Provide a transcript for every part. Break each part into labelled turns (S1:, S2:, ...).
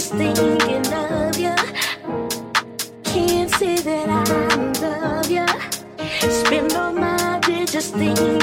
S1: just thinking of you. Can't say that I love you. Spend all my days just thinking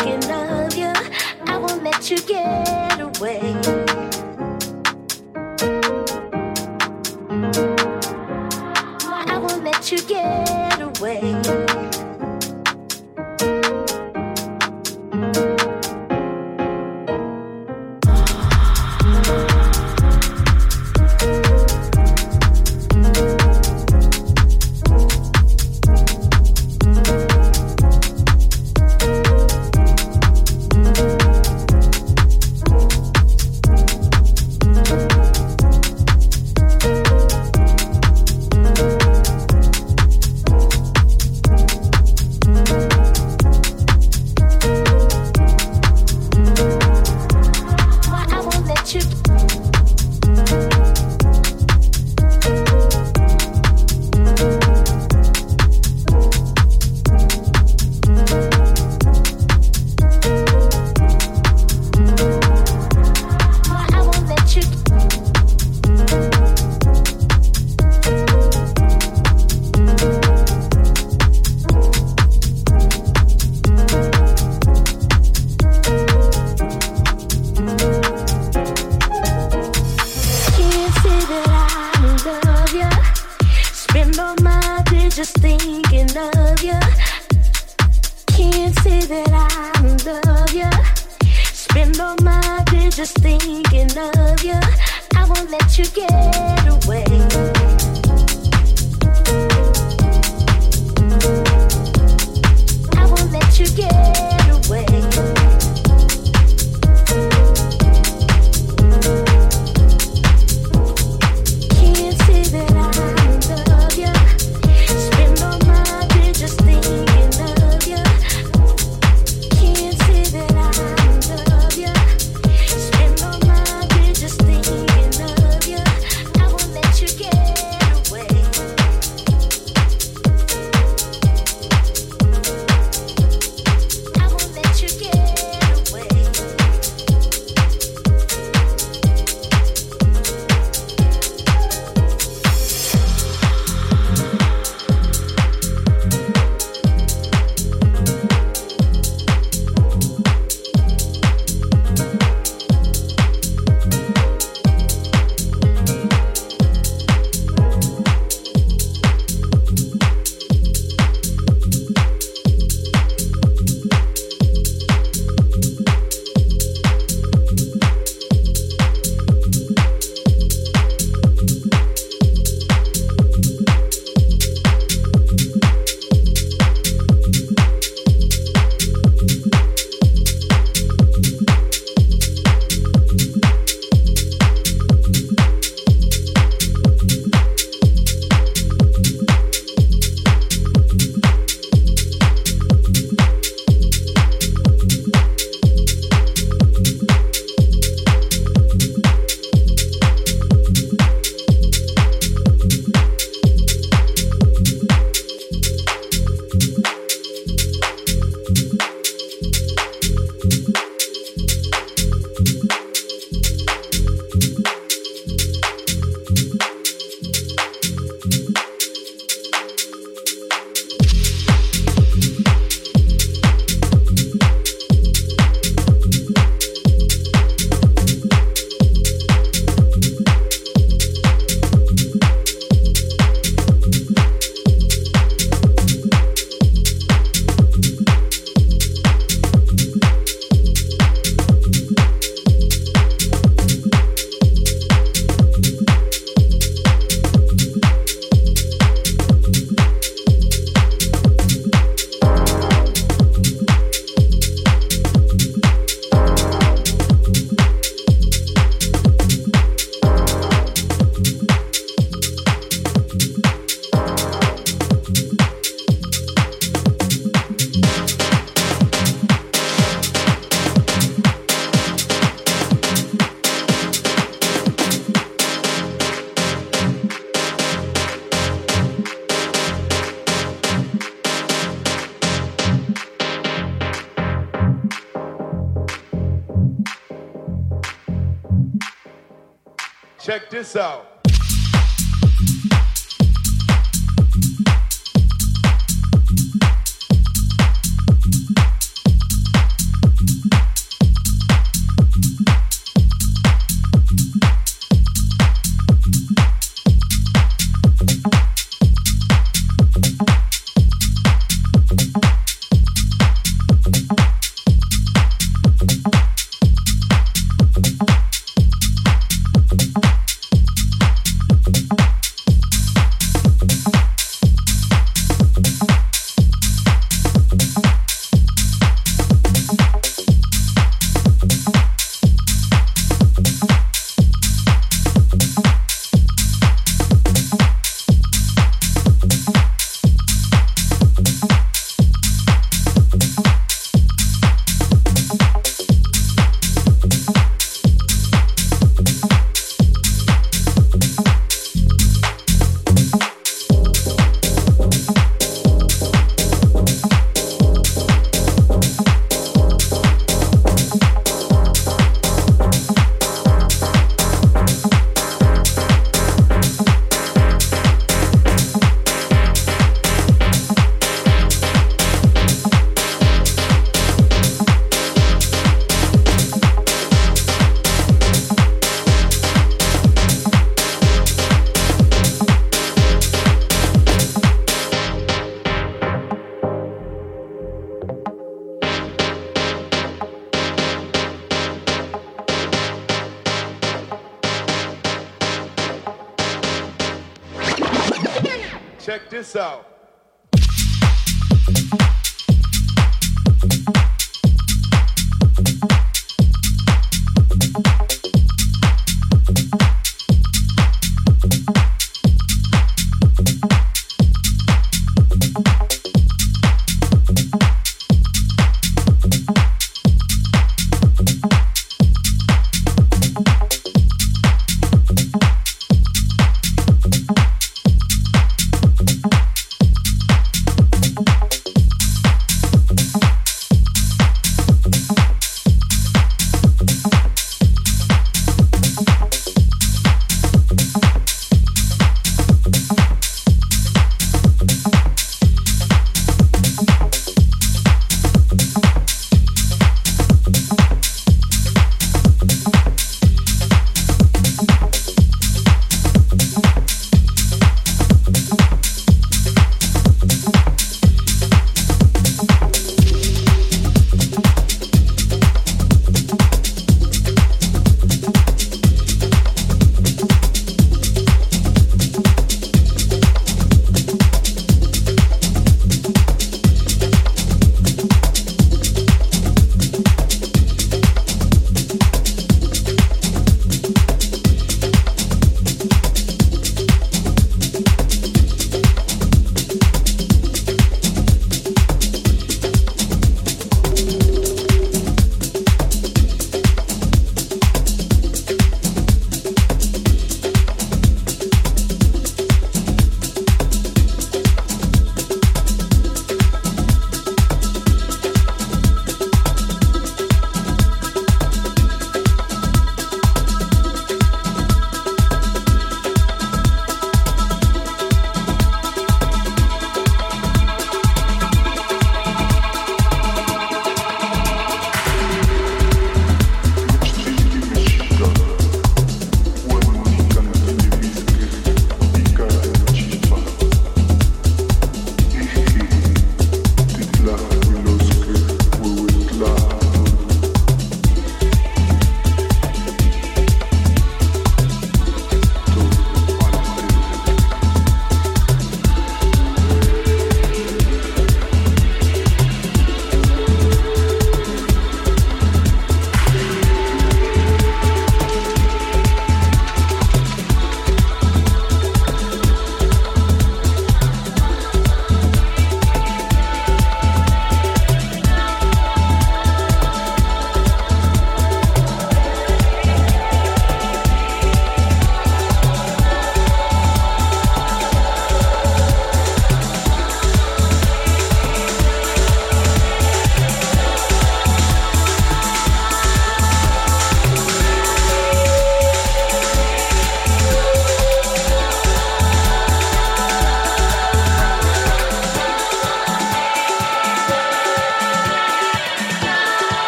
S2: this out.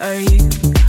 S3: Are you?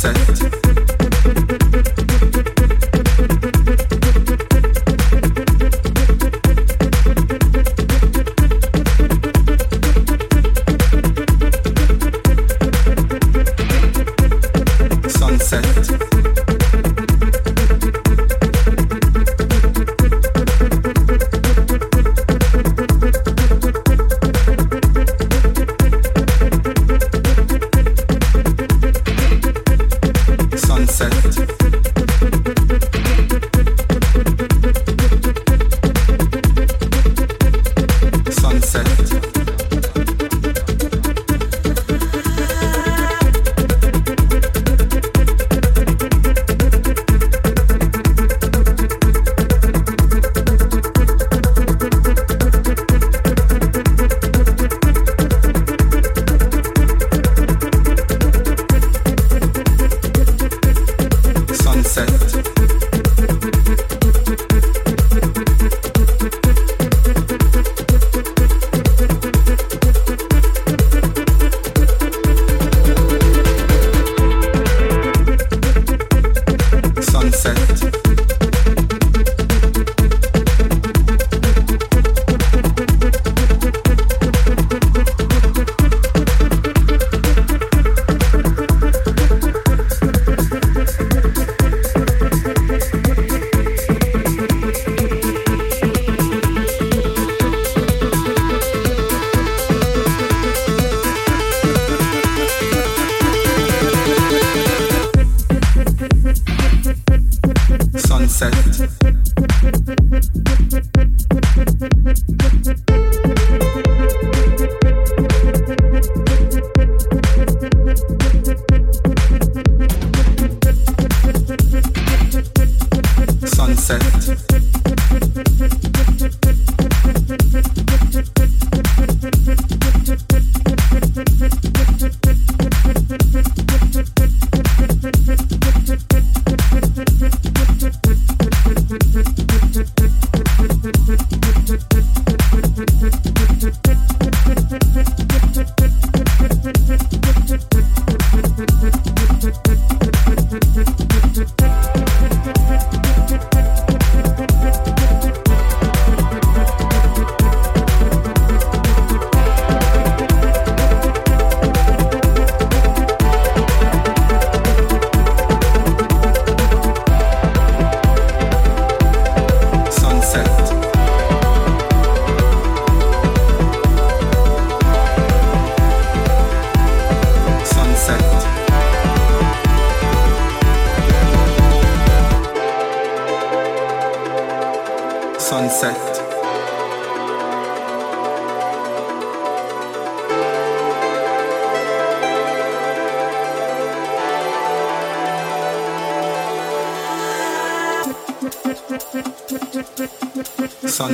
S4: set.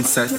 S5: Thank